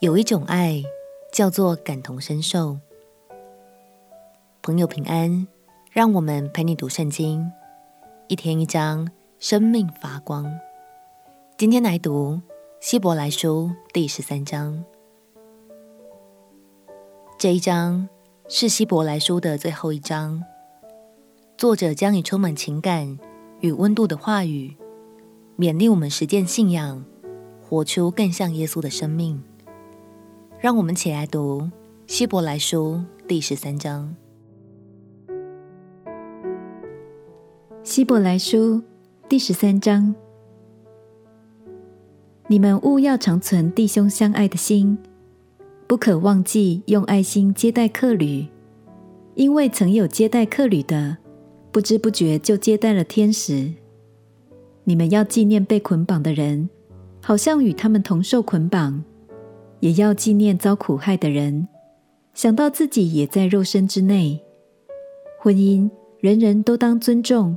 有一种爱，叫做感同身受。朋友平安，让我们陪你读圣经，一天一章，生命发光。今天来读希伯来书第十三章。这一章是希伯来书的最后一章，作者将以充满情感与温度的话语，勉励我们实践信仰，活出更像耶稣的生命。让我们起来读《希伯来书》第十三章。《希伯来书》第十三章，你们务要常存弟兄相爱的心，不可忘记用爱心接待客旅，因为曾有接待客旅的，不知不觉就接待了天使。你们要纪念被捆绑的人，好像与他们同受捆绑。也要纪念遭苦害的人，想到自己也在肉身之内。婚姻，人人都当尊重，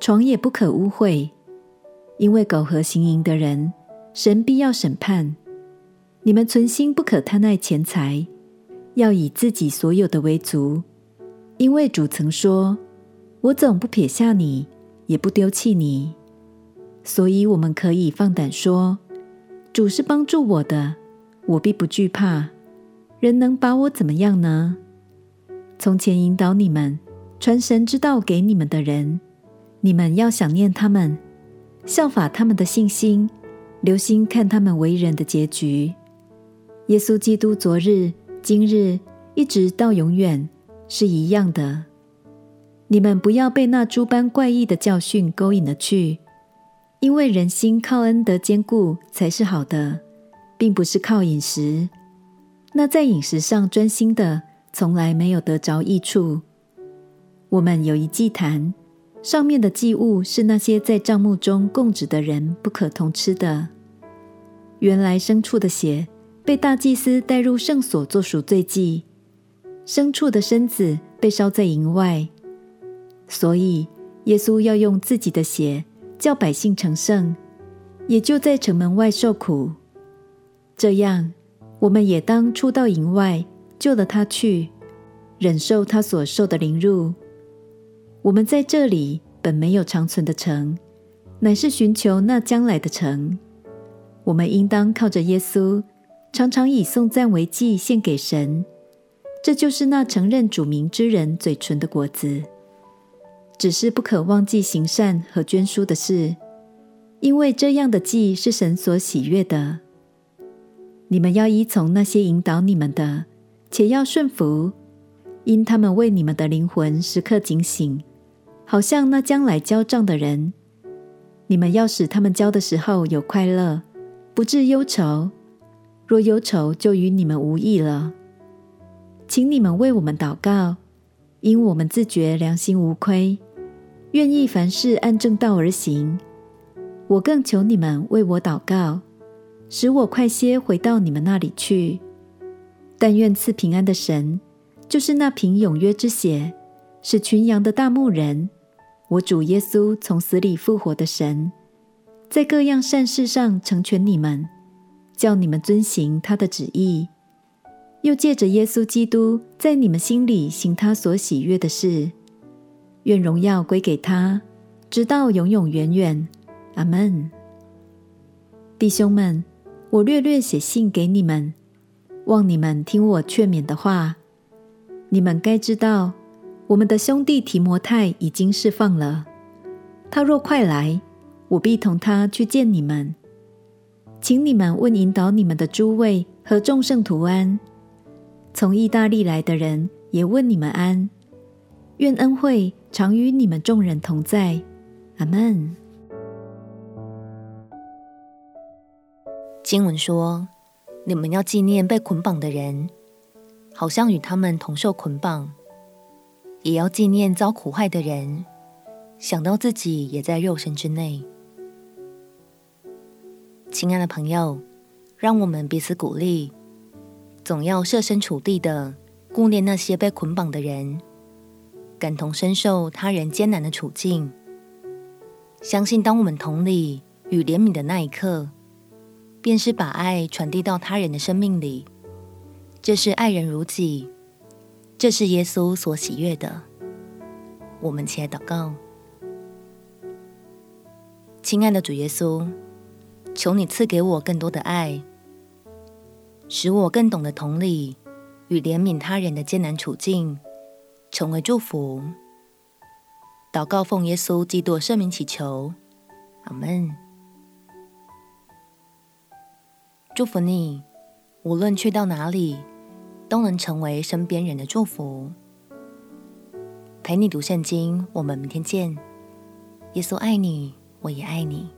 床也不可污秽，因为苟合行淫的人，神必要审判。你们存心不可贪爱钱财，要以自己所有的为足，因为主曾说：“我总不撇下你，也不丢弃你。”所以，我们可以放胆说：“主是帮助我的。”我必不惧怕，人能把我怎么样呢？从前引导你们、传神之道给你们的人，你们要想念他们，效法他们的信心，留心看他们为人的结局。耶稣基督昨日、今日一直到永远是一样的。你们不要被那诸般怪异的教训勾引了去，因为人心靠恩德坚固才是好的。并不是靠饮食，那在饮食上专心的，从来没有得着益处。我们有一祭坛，上面的祭物是那些在帐幕中供职的人不可同吃的。原来牲畜的血被大祭司带入圣所做赎罪祭，牲畜的身子被烧在营外，所以耶稣要用自己的血叫百姓成圣，也就在城门外受苦。这样，我们也当出到营外，救了他去，忍受他所受的凌辱。我们在这里本没有长存的城，乃是寻求那将来的城。我们应当靠着耶稣，常常以颂赞为祭献给神。这就是那承认主名之人嘴唇的果子。只是不可忘记行善和捐输的事，因为这样的祭是神所喜悦的。你们要依从那些引导你们的，且要顺服，因他们为你们的灵魂时刻警醒，好像那将来交账的人。你们要使他们交的时候有快乐，不致忧愁。若忧愁，就与你们无益了。请你们为我们祷告，因我们自觉良心无亏，愿意凡事按正道而行。我更求你们为我祷告。使我快些回到你们那里去。但愿赐平安的神，就是那凭永约之血使群羊的大牧人，我主耶稣从死里复活的神，在各样善事上成全你们，叫你们遵行他的旨意，又借着耶稣基督在你们心里行他所喜悦的事。愿荣耀归给他，直到永永远远。阿门。弟兄们。我略略写信给你们，望你们听我劝勉的话。你们该知道，我们的兄弟提摩太已经释放了。他若快来，我必同他去见你们。请你们问引导你们的诸位和众圣徒安。从意大利来的人也问你们安。愿恩惠常与你们众人同在。阿门。经文说：“你们要纪念被捆绑的人，好像与他们同受捆绑；也要纪念遭苦害的人，想到自己也在肉身之内。”亲爱的朋友，让我们彼此鼓励，总要设身处地的顾念那些被捆绑的人，感同身受他人艰难的处境。相信当我们同理与怜悯的那一刻，便是把爱传递到他人的生命里。这是爱人如己，这是耶稣所喜悦的。我们起来祷告，亲爱的主耶稣，求你赐给我更多的爱，使我更懂得同理与怜悯他人的艰难处境，成为祝福。祷告奉耶稣基督圣名祈求，阿门。祝福你，无论去到哪里，都能成为身边人的祝福。陪你读圣经，我们明天见。耶稣爱你，我也爱你。